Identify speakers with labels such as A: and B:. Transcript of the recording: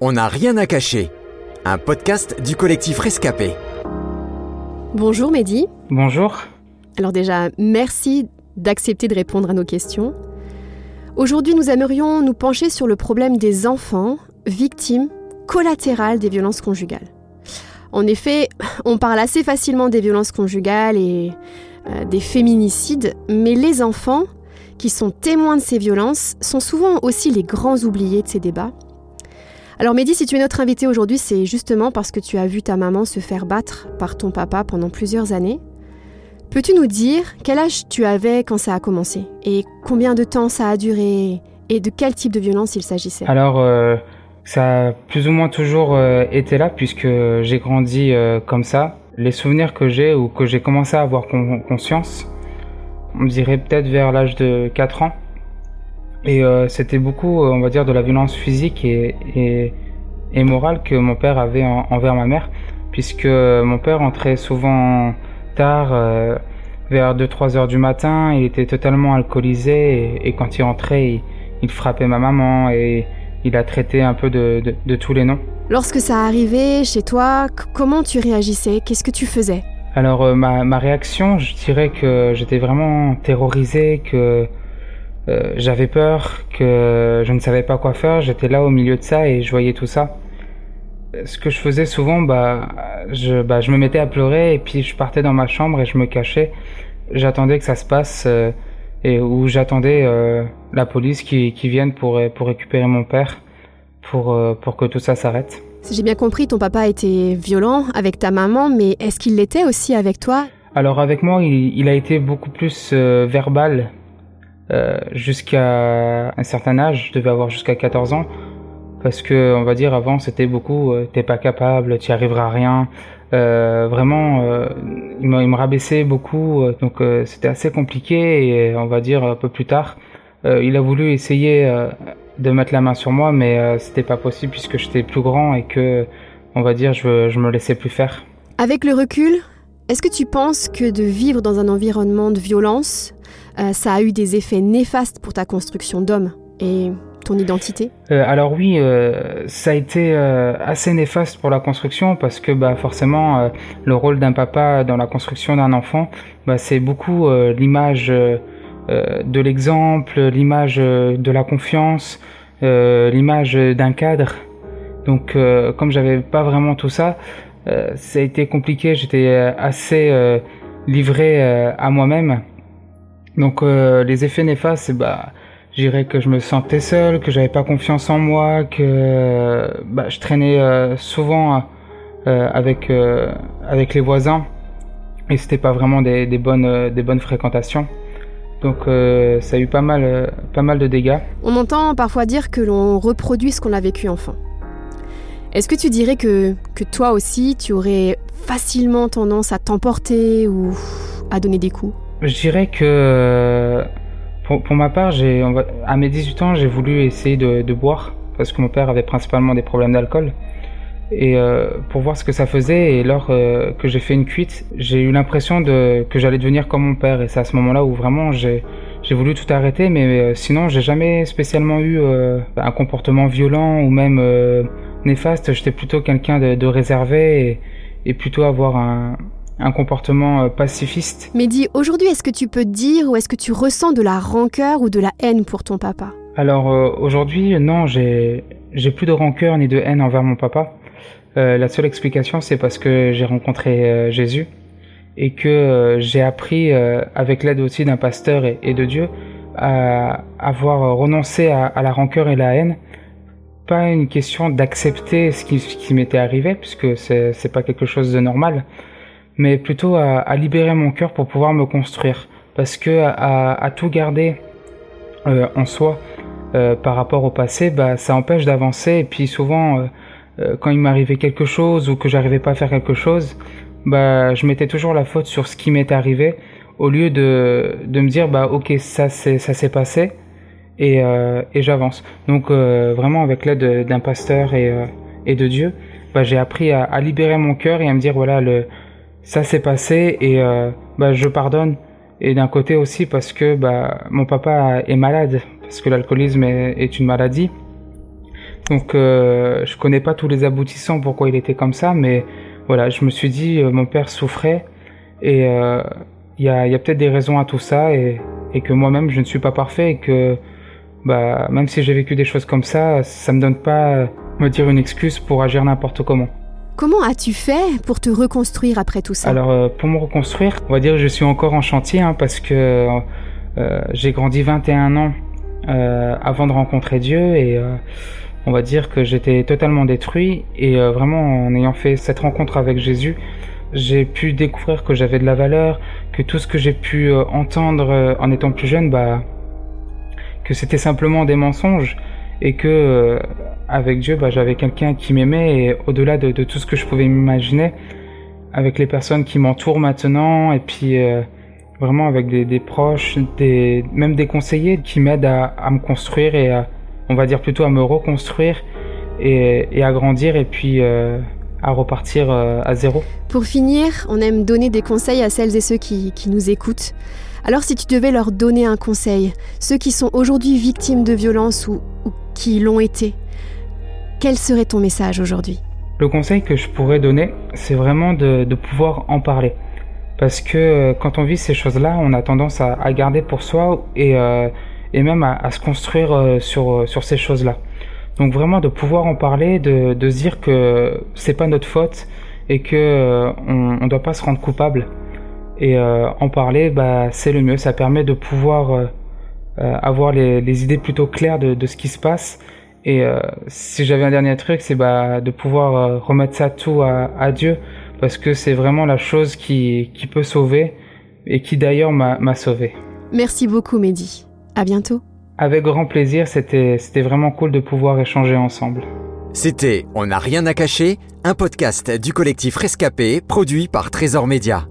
A: On n'a rien à cacher. Un podcast du collectif Rescapé.
B: Bonjour Mehdi.
C: Bonjour.
B: Alors déjà, merci d'accepter de répondre à nos questions. Aujourd'hui, nous aimerions nous pencher sur le problème des enfants victimes collatérales des violences conjugales. En effet, on parle assez facilement des violences conjugales et euh, des féminicides, mais les enfants qui sont témoins de ces violences sont souvent aussi les grands oubliés de ces débats. Alors Mehdi, si tu es notre invité aujourd'hui, c'est justement parce que tu as vu ta maman se faire battre par ton papa pendant plusieurs années. Peux-tu nous dire quel âge tu avais quand ça a commencé et combien de temps ça a duré et de quel type de violence il s'agissait?
C: Alors, euh, ça a plus ou moins toujours euh, été là puisque j'ai grandi euh, comme ça. Les souvenirs que j'ai ou que j'ai commencé à avoir conscience, on dirait peut-être vers l'âge de 4 ans. Et euh, c'était beaucoup, on va dire, de la violence physique et, et, et morale que mon père avait envers ma mère, puisque mon père entrait souvent tard, vers 2-3 heures du matin, il était totalement alcoolisé et, et quand il rentrait, il, il, frappait ma maman et il a traité un peu de, de, de tous les noms.
B: Lorsque ça arrivait chez toi, comment tu réagissais? Qu'est-ce que tu faisais?
C: Alors euh, ma, ma, réaction, je dirais que j'étais vraiment terrorisé, que euh, j'avais peur, que je ne savais pas quoi faire. J'étais là au milieu de ça et je voyais tout ça. Ce que je faisais souvent, bah, je, bah, je me mettais à pleurer et puis je partais dans ma chambre et je me cachais. J'attendais que ça se passe. Euh, et où j'attendais euh, la police qui, qui vienne pour, pour récupérer mon père, pour, euh, pour que tout ça s'arrête.
B: Si j'ai bien compris, ton papa était violent avec ta maman, mais est-ce qu'il l'était aussi avec toi?
C: Alors avec moi, il, il, a été beaucoup plus verbal euh, jusqu'à un certain âge, je devais avoir jusqu'à 14 ans, parce que on va dire avant c'était beaucoup, euh, t'es pas capable, tu arriveras à rien, euh, vraiment, il, me, il, me, rabaissait beaucoup, donc c'était assez compliqué. Et on va dire un peu plus tard, il a voulu essayer de mettre la main sur moi, mais c'était pas possible puisque j'étais plus grand et que, on va dire, je, je me laissais plus faire.
B: Avec le recul, est-ce que tu penses que de vivre dans un environnement de violence, ça a eu des effets néfastes pour ta construction d'homme et ton identité?
C: Euh, Alors oui, euh, ça a été euh, assez néfaste pour la construction parce que bah, forcément euh, le rôle d'un papa dans la construction d'un enfant, bah, c'est beaucoup euh, l'image de l'exemple, l'image de la confiance, l'image d'un cadre. Donc comme j'avais pas vraiment tout ça, ça a été compliqué, j'étais assez livré à moi-même. Donc les effets néfastes, bah, je dirais que je me sentais seul, que j'avais pas confiance en moi, que bah, je traînais euh, souvent euh, avec euh, avec les voisins et c'était pas vraiment des, des bonnes des bonnes fréquentations. Donc ça a eu pas mal pas mal de dégâts.
B: On entend parfois dire que l'on reproduit ce qu'on a vécu enfant. Est-ce que tu dirais que, que toi aussi tu aurais facilement tendance à t'emporter ou à donner des coups?
C: Je dirais que pour, pour ma part, à mes 18 ans, j'ai voulu essayer de, boire parce que mon père avait principalement des problèmes d'alcool. Et euh, pour voir ce que ça faisait, et lors euh, que j'ai fait une cuite, j'ai eu l'impression que j'allais devenir comme mon père. Et c'est à ce moment-là où vraiment j'ai, voulu tout arrêter, mais euh, sinon j'ai jamais spécialement eu un comportement violent ou même néfaste. J'étais plutôt quelqu'un de, de, réservé et, et plutôt avoir un, un comportement pacifiste.
B: Mais dis, aujourd'hui, est-ce que tu peux dire ou est-ce que tu ressens de la rancœur ou de la haine pour ton papa?
C: Alors euh, aujourd'hui, non, j'ai plus de rancœur ni de haine envers mon papa. Euh, la seule explication, c'est parce que j'ai rencontré euh, Jésus et que euh, j'ai appris, euh, avec l'aide aussi d'un pasteur et, et, de Dieu, à avoir renoncé à, à, la rancœur et la haine. Pas une question d'accepter ce qui, m'était arrivé, puisque c'est pas quelque chose de normal, mais plutôt à, libérer mon cœur pour pouvoir me construire. Parce que à, tout garder euh, en soi euh, par rapport au passé, bah, ça empêche d'avancer. Et puis souvent, euh, quand il m'arrivait quelque chose ou que j'arrivais pas à faire quelque chose, bah, je mettais toujours la faute sur ce qui m'est arrivé au lieu de, de me dire bah ok ça s'est passé et, euh, et j'avance. Donc euh, vraiment avec l'aide d'un pasteur et, et de Dieu, bah, j'ai appris à, libérer mon cœur et à me dire voilà le ça s'est passé et euh, bah, je pardonne. Et d'un côté aussi parce que bah, mon papa est malade, parce que l'alcoolisme est, une maladie. Donc euh, je connais pas tous les aboutissants pourquoi il était comme ça, mais voilà, je me suis dit euh, mon père souffrait et euh, il y a, y a peut-être des raisons à tout ça et, et que moi-même je ne suis pas parfait et que bah même si j'ai vécu des choses comme ça, ça me donne pas me dire une excuse pour agir n'importe comment.
B: Comment as-tu fait pour te reconstruire après tout ça?
C: Alors euh, pour me reconstruire, on va dire que je suis encore en chantier hein, parce que euh, j'ai grandi 21 ans euh, avant de rencontrer Dieu et euh, on va dire que j'étais totalement détruit et euh, vraiment en ayant fait cette rencontre avec Jésus, j'ai pu découvrir que j'avais de la valeur, que tout ce que j'ai pu euh, entendre euh, en étant plus jeune, bah que c'était simplement des mensonges et que euh, avec Dieu, bah, j'avais quelqu'un qui m'aimait et au-delà de, tout ce que je pouvais m'imaginer, avec les personnes qui m'entourent maintenant et puis euh, vraiment avec des, proches, des, même des conseillers qui m'aident à, me construire et à, on va dire plutôt à me reconstruire et, à grandir et puis euh, à repartir à zéro.
B: Pour finir, on aime donner des conseils à celles et ceux qui nous écoutent. Alors si tu devais leur donner un conseil, ceux qui sont aujourd'hui victimes de violences ou, qui l'ont été, quel serait ton message aujourd'hui?
C: Le conseil que je pourrais donner, c'est vraiment de, pouvoir en parler. Parce que euh, quand on vit ces choses-là, on a tendance à, garder pour soi et, euh, même à, se construire euh, sur, sur ces choses-là. Donc vraiment de pouvoir en parler, de, de se dire que c'est pas notre faute et que euh, on, on doit pas se rendre coupable. Et euh, en parler, bah, c'est le mieux. Ça permet de pouvoir euh, euh, avoir les, les idées plutôt claires de, de ce qui se passe. Et euh, si j'avais un dernier truc, c'est bah, de pouvoir euh, remettre ça tout à, à Dieu, parce que c'est vraiment la chose qui, qui peut sauver et qui d'ailleurs m'a sauvé.
B: Merci beaucoup Mehdi. À bientôt.
C: Avec grand plaisir, c'était vraiment cool de pouvoir échanger ensemble.
A: C'était On n'a rien à cacher, un podcast du collectif Rescapé produit par Trésor Média.